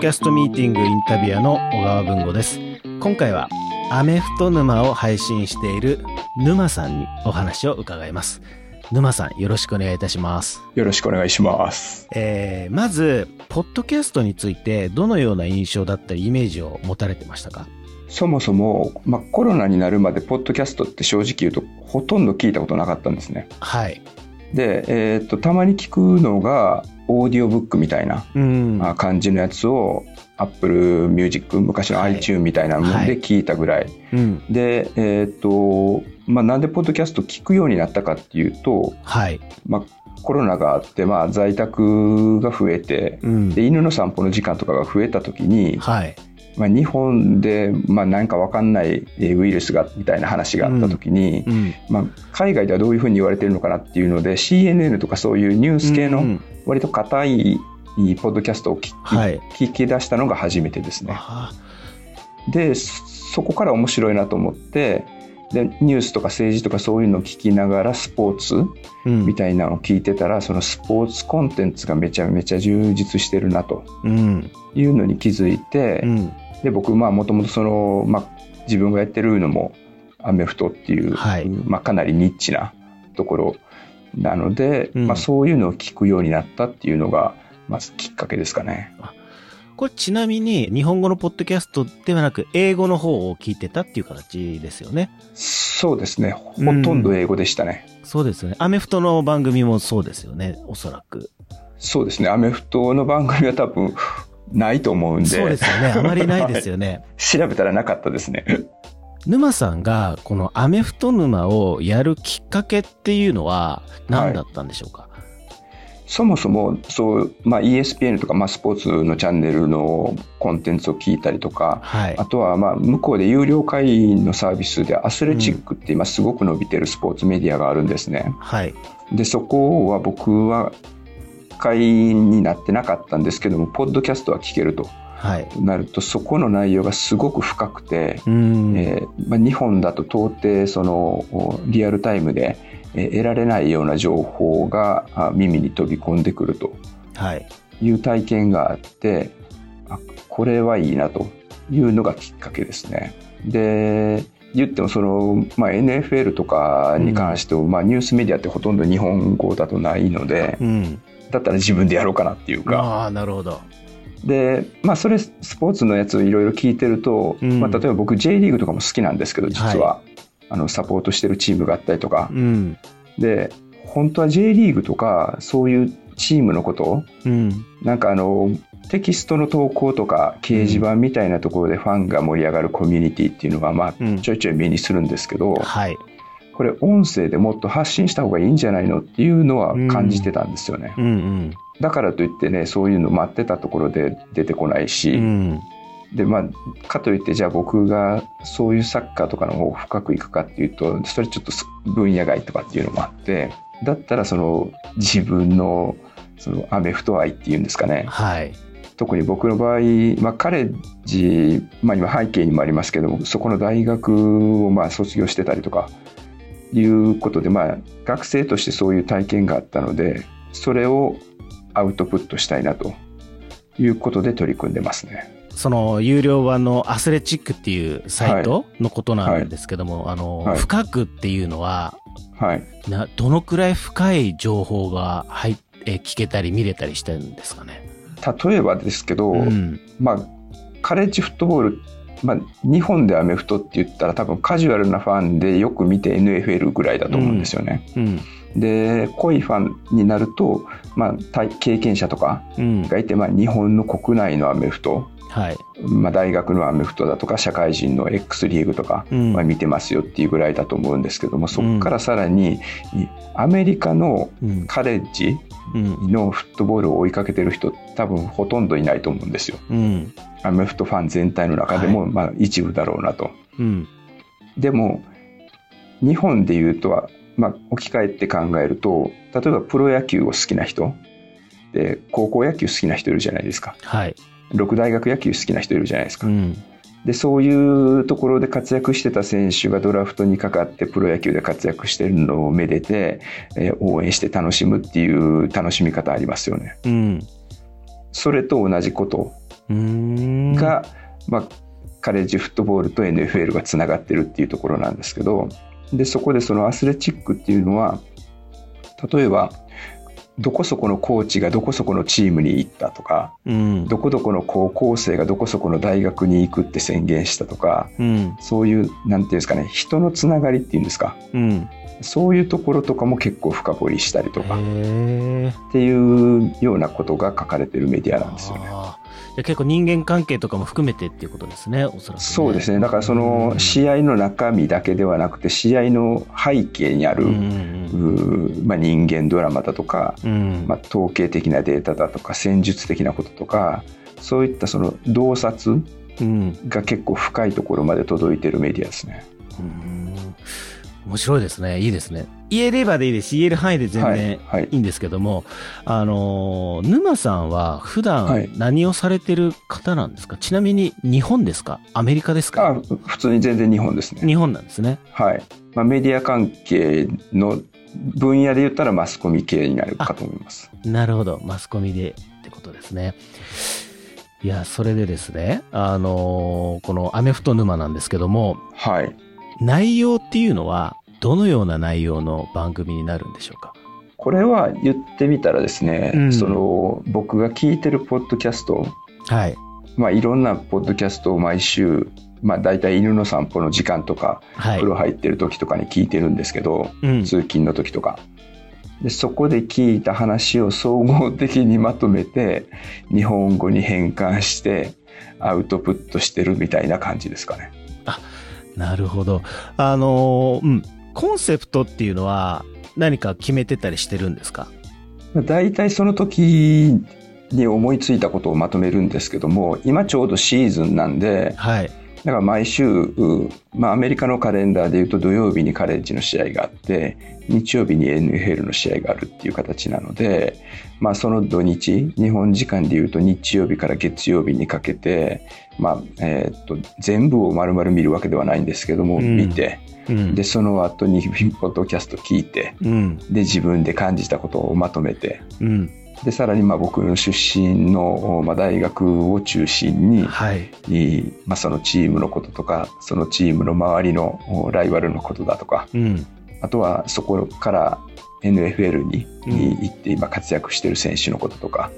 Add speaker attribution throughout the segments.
Speaker 1: キャストミーティングインタビュアーの小川文吾です。今回はアメフト沼を配信している沼さんにお話を伺います。沼さん、よろしくお願いいたします。
Speaker 2: よろしくお願いします。
Speaker 1: えー、まず、ポッドキャストについて、どのような印象だったり、イメージを持たれてましたか？
Speaker 2: そもそも、まあ、コロナになるまで、ポッドキャストって正直言うと、ほとんど聞いたことなかったんですね。
Speaker 1: はい。
Speaker 2: で、えー、っと、たまに聞くのが、オーディオブックみたいな感じのやつを、 Apple Music 昔の iTune みたいなもので聞いたぐらい、はいはい、でえっ、とまあなんでポッドキャスト聞くようになったかっていうと、
Speaker 1: はい。
Speaker 2: まあ、コロナがあって、まあ、在宅が増えて、うん、で犬の散歩の時間とかが増えた時に、
Speaker 1: はい
Speaker 2: まあ、日本で、まあ、何か分かんないウイルスがみたいな話があった時に、うん。うん、まあ、海外ではどういうふうに言われてるのかなっていうので CNN とかそういうニュース系の割と硬いポッドキャストを聞聞き出したのが初めてですね。でそこから面白いなと思ってでニュースとか政治とかそういうのを聞きながらスポーツみたいなのを聞いてたら、うん、そのスポーツコンテンツがめちゃめちゃ充実してるなというのに気づいて、うん、で僕まあもともとその、まあ、自分がやってるのもアメフトっていう、はい、まあ、かなりニッチなところなので、うん、まあ、そういうのを聞くようになったっていうのがまずきっかけですかね。
Speaker 1: これちなみに日本語のポッドキャストではなく英語の方を聞いてたっていう形ですよね。
Speaker 2: そうですね。ほとんど英語でしたね。
Speaker 1: うん、そうですね。アメフトの番組もそうですよね。おそらく。
Speaker 2: そうですね。アメフトの番組は多分ないと思うんで。
Speaker 1: そうですよね。あまりないですよね。
Speaker 2: 調べたらなかったですね。
Speaker 1: 沼さんがこのアメフト沼をやるきっかけっていうのは何だったんでしょうか、はい
Speaker 2: そもそもそう、まあ、ESPN とか、まあ、スポーツのチャンネルのコンテンツを聞いたりとか、はい、あとはまあ向こうで有料会員のサービスでアスレチックって今すごく伸びてるスポーツメディアがあるんですね。
Speaker 1: はい、
Speaker 2: でそこは僕は会員になってなかったんですけどもポッドキャストは聞けると。はい、なるとそこの内容がすごく深くて、えーまあ、日本だと到底そのリアルタイムで得られないような情報が耳に飛び込んでくると。い。う体験があって、はい、これはいいなと。いうのがきっかけですね。で言ってもその、まあ、NFL とかに関しても、うん、まあ、ニュースメディアってほとんど日本語だとないので、うん、だったら自分でやろうかなっていうか。
Speaker 1: あなるほど。
Speaker 2: でまあそれスポーツのやつをいろいろ聞いてると、うん、まあ、例えば僕 J リーグとかも好きなんですけど実は、はい、あのサポートしてるチームがあったりとか、うん、で本当は J リーグとかそういうチームのこと、うん、なんかあのテキストの投稿とか掲示板みたいなところでファンが盛り上がるコミュニティっていうのはまあちょいちょい目にするんですけど、
Speaker 1: はい、
Speaker 2: これ音声でもっと発信した方がいいんじゃないのっていうのは感じてたんですよね。
Speaker 1: うんうん、
Speaker 2: だからといってねそういうの待ってたところで出てこないし、でまあ、かといってじゃあ僕がそういうサッカーとかの方深くいくかっていうとそれちょっと分野外とかっていうのもあってだったらその自分のそのアメフト愛っていうんですかね、
Speaker 1: はい、
Speaker 2: 特に僕の場合、まあ、カレッジ、まあ、今背景にもありますけどもそこの大学をまあ卒業してたりとかいうことで、まあ、学生としてそういう体験があったのでそれをアウトプットしたいなということで取り組んでますね。
Speaker 1: その有料版のアスレチックっていうサイトのことなんですけども、はい、あの、はい、深くっていうのは、
Speaker 2: はい、
Speaker 1: などのくらい深い情報が入え聞けたり見れたりしてるんですかね？
Speaker 2: 例えばですけど、うん、まあカレッジフットボールまあ、日本でアメフトって言ったら多分カジュアルなファンでよく見て NFL ぐらいだと思うんですよね。うん。うん。で濃いファンになると、まあ、経験者とかがいて、うん、まあ、日本の国内のアメフト
Speaker 1: はい。
Speaker 2: まあ、大学のアメフトだとか社会人の X リーグとか、まあ、見てますよっていうぐらいだと思うんですけども、そこからさらにアメリカのカレッジのフットボールを追いかけてる人多分ほとんどいないと思うんですよ。
Speaker 1: うん、
Speaker 2: アメフトファン全体の中でも、まあ、一部だろうなと。
Speaker 1: うん、
Speaker 2: でも日本でいうとは、まあ、置き換えて考えると例えばプロ野球を好きな人で高校野球好きな人いるじゃないですか。
Speaker 1: はい
Speaker 2: 六大学野球好きな人いるじゃないですか。
Speaker 1: うん、
Speaker 2: でそういうところで活躍してた選手がドラフトにかかってプロ野球で活躍してるのをめでて、えー、応援して楽しむっていう楽しみ方ありますよね。
Speaker 1: うん、
Speaker 2: それと同じこと。が、まあ、カレッジフットボールと NFL がつながってるっていうところなんですけど。でそこでそのアスレチックっていうのは例えばどこそこのコーチがどこそこのチームに行ったとか、うん、どこどこの高校生がどこそこの大学に行くって宣言したとか、うん、そういうなんていうんですかね人のつながりっていうんですか、うん、そういうところとかも結構深掘りしたりとか。っていうようなことが書かれてるメディアなんですよね。
Speaker 1: 結構人間関係とかも含めてっていうことですね、おそらく、ね、
Speaker 2: そうですね。だからその試合の中身だけではなくて、試合の背景にある、まあ、人間ドラマだとか、まあ、統計的なデータだとか、戦術的なこととか、そういったその洞察が結構深いところまで届いてるメディアですね。
Speaker 1: うん面白いですね。いいですね。言えればでいいですし、言える範囲で全然いいんですけども、はいはい、あの、沼さんは普段何をされてる方なんですか、はい、ちなみに日本ですか？アメリカですか？あ
Speaker 2: 普通に全然日本ですね。
Speaker 1: 日本なんですね。
Speaker 2: はい。まあ、メディア関係の分野で言ったらマスコミ系になるかと思います。
Speaker 1: なるほど。マスコミでってことですね。いや、それでですね、あのー、このアメフト沼なんですけども、
Speaker 2: はい。
Speaker 1: 内容っていうのは、どのような内容の番組になるんでしょうか？
Speaker 2: これは言ってみたらですね、うん、その僕が聞いてるポッドキャスト、
Speaker 1: はい。
Speaker 2: まあいろんなポッドキャストを毎週、まあ大体犬の散歩の時間とか、はい、風呂入ってる時とかに聞いてるんですけど、うん、通勤の時とか。でそこで聞いた話を総合的にまとめて日本語に変換してアウトプットしてるみたいな感じですかね。
Speaker 1: あなるほど。あのー、うん。コンセプトっていうのは何か決めてたりしてるんですか？
Speaker 2: 大体その時に思いついたことをまとめるんですけども、今ちょうどシーズンなんで、
Speaker 1: はい。
Speaker 2: だから毎週、まあアメリカのカレンダーで言うと土曜日にカレッジの試合があって、日曜日に NFL の試合があるっていう形なので、まあその土日、日本時間で言うと日曜日から月曜日にかけて、まあ、えっと、全部を丸々見るわけではないんですけども、うん、見て、うん、でその後にポッドキャスト聞いて、うん、で自分で感じたことをまとめて、でさらにまあ僕の出身の、まあ、大学を中心に、
Speaker 1: はい、
Speaker 2: まあ、そのチームのこととかそのチームの周りのライバルのことだとか、あとはそこから NFL に行って今活躍してる選手のこととか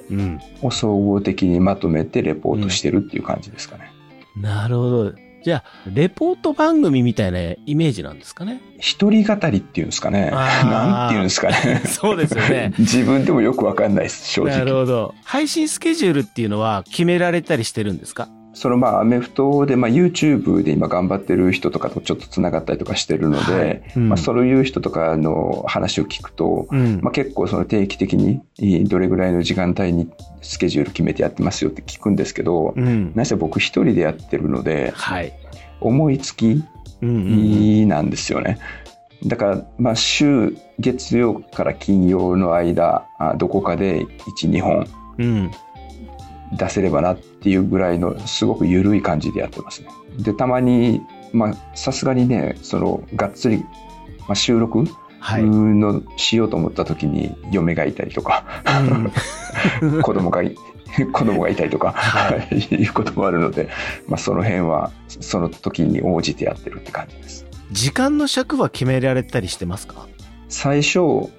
Speaker 2: を総合的にまとめてレポートしてるっていう感じですかね。
Speaker 1: なるほど。じゃあ、レポート番組みたいなイメージなんですかね？
Speaker 2: 一人語りっていうんですかね。なんていうんですかね。
Speaker 1: そうですよね。
Speaker 2: 自分でもよくわかんないです、正直。
Speaker 1: なるほど。配信スケジュールっていうのは決められたりしてるんですか？
Speaker 2: そのまあアメフトでまあ YouTube で今頑張ってる人とかとちょっとつながったりとかしてるので、はい。うん、まあそういう人とかの話を聞くと、うん、まあ結構その定期的にどれぐらいの時間帯にスケジュール決めてやってますよって聞くんですけど、うん、なぜ僕一人でやってるので、
Speaker 1: はい、
Speaker 2: 思いつきなんですよね。だから、まあ、週、月曜から金曜の間、どこかで1、2本、出せればなっていうぐらいのすごく緩い感じでやってますね。で、たまに、まあ、さすがにね、その、がっつり、まあ、収録のしようと思った時に嫁がいたりとか、うん、子供が 子供がいたりとか、はい、いうこともあるので、まあ、その辺はその時に応じてやってるって感じです。
Speaker 1: 時間の尺は決められたりしてますか？
Speaker 2: 最初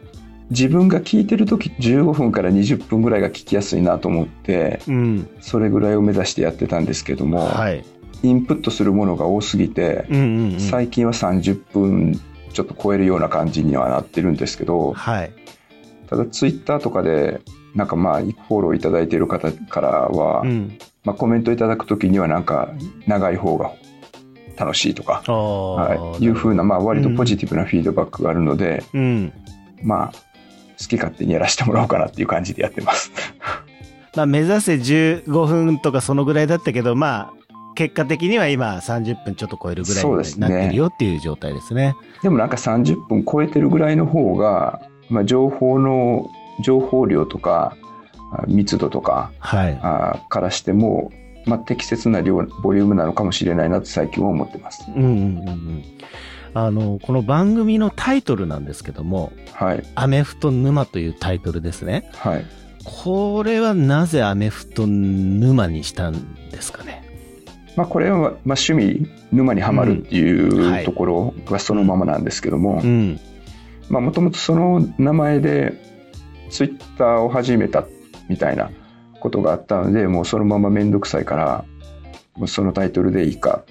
Speaker 2: 自分が聞いてる時15分から20分ぐらいが聞きやすいなと思って、うん、それぐらいを目指してやってたんですけども、はい、インプットするものが多すぎて、うんうんうん、最近は30分ちょっと超えるような感じにはなってるんですけど、
Speaker 1: はい、
Speaker 2: ただツイッターとかでなんかまあフォローいただいている方からは、うん、まあ、コメントいただく時にはなんか長い方が楽しいとか、はい、いうふうな、まあ、割とポジティブなフィードバックがあるので、うん、まあ好き勝手にやらせてもらおうかなっていう感じでやってます。
Speaker 1: まあ目指せ15分とかそのぐらいだったけど、まあ結果的には今30分ちょっと超えるぐらいになってるよっていう状態ですね。
Speaker 2: でもなんか30分超えてるぐらいの方が、まあ情報の、情報量とか密度とか、はい、あからしても、まあ適切な量、ボリュームなのかもしれないなって最近は思ってます。うんうんうんう
Speaker 1: ん。あの、この番組のタイトルなんですけども、はい。アメフト沼というタイトルですね。
Speaker 2: はい。
Speaker 1: これはなぜアメフト沼にしたんですかね？
Speaker 2: まあ、これは、まあ、趣味沼にはまるっていうところがそのままなんですけどももともとその名前でツイッターを始めたみたいなことがあったのでもうそのまま面倒くさいからもうそのタイトルでいいか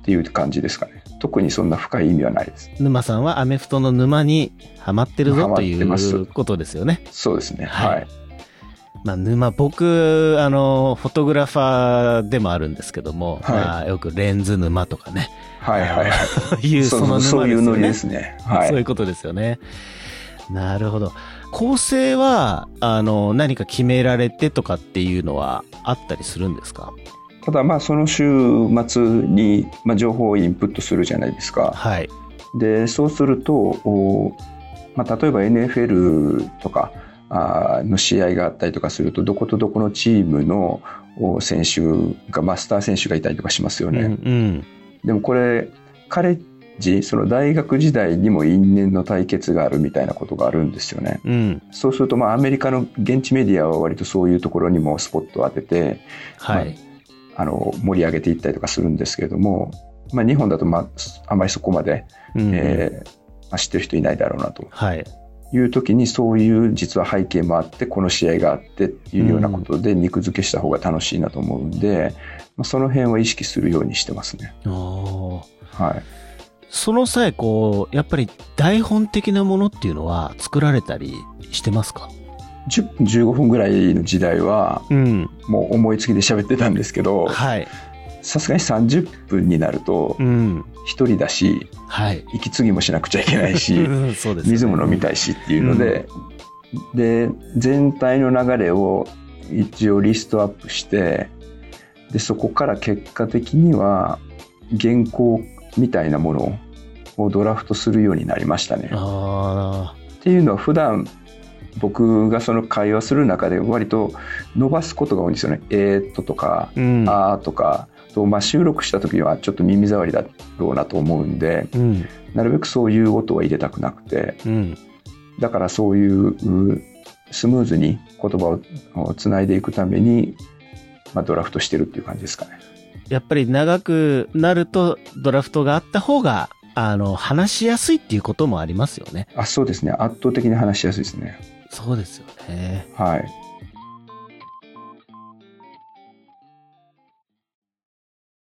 Speaker 2: っていう感じですかね特にそんな深い意味はないです
Speaker 1: 沼さんはアメフトの沼にはまってるぞということですよね
Speaker 2: そうですねはい、はい
Speaker 1: まあ、沼、僕、あの、フォトグラファーでもあるんですけども、はい、まあ、よくレンズ沼とかね。
Speaker 2: はいはいはい。
Speaker 1: いう、その沼です
Speaker 2: ね。そういうノリですね。
Speaker 1: はい。そういうことですよね。なるほど。構成は、あの、何か決められてとかっていうのはあったりするんですか？
Speaker 2: ただまあその週末に、まあ、情報をインプットするじゃないですか。
Speaker 1: はい。
Speaker 2: で、そうすると、おまあ、例えば NFL とか、の試合があったりとかするとどことどこのチームの選手がマスター選手がいたりとかしますよね。うんうん、でもこれカレッジその大学時代にも因縁の対決があるみたいなことがあるんですよね。うん、そうするとまあアメリカの現地メディアは割とそういうところにもスポットを当てて、はい、まあ、あの盛り上げていったりとかするんですけれども、まあ、日本だとまああまりそこまで、うん、えーまあ、知ってる人いないだろうなと。はい。いう時にそういう実は背景もあってこの試合があってっていうようなことで肉付けした方が楽しいなと思うんで、まあ、その辺は意識するようにしてますね。はい、
Speaker 1: その際こうやっぱり台本的なものっていうのは作られたりしてますか？
Speaker 2: 10分15分ぐらいの時代は、うん、もう思いつきで喋ってたんですけど、はい、さすがに30分になると、一人だし、はい、息継ぎもしなくちゃいけないし、ね、水も飲みたいしっていうので、うん、で、全体の流れを一応リストアップして、で、そこから結果的には原稿みたいなものをドラフトするようになりましたね。っていうのは普段僕がその会話する中で割と伸ばすことが多いんですよね。えー、っととか、うん、あーとか、と、まあ、収録した時はちょっと耳障りだろうなと思うんで、うん、なるべくそういう音は入れたくなくて、うん、だからそういうスムーズに言葉をつないでいくために、まあ、ドラフトしてるっていう感じですかね。
Speaker 1: やっぱり長くなるとドラフトがあった方があの話しやすいっていうこともありますよね。
Speaker 2: あそうですね圧倒的に話しやすいですね。
Speaker 1: そうですよね。
Speaker 2: はい。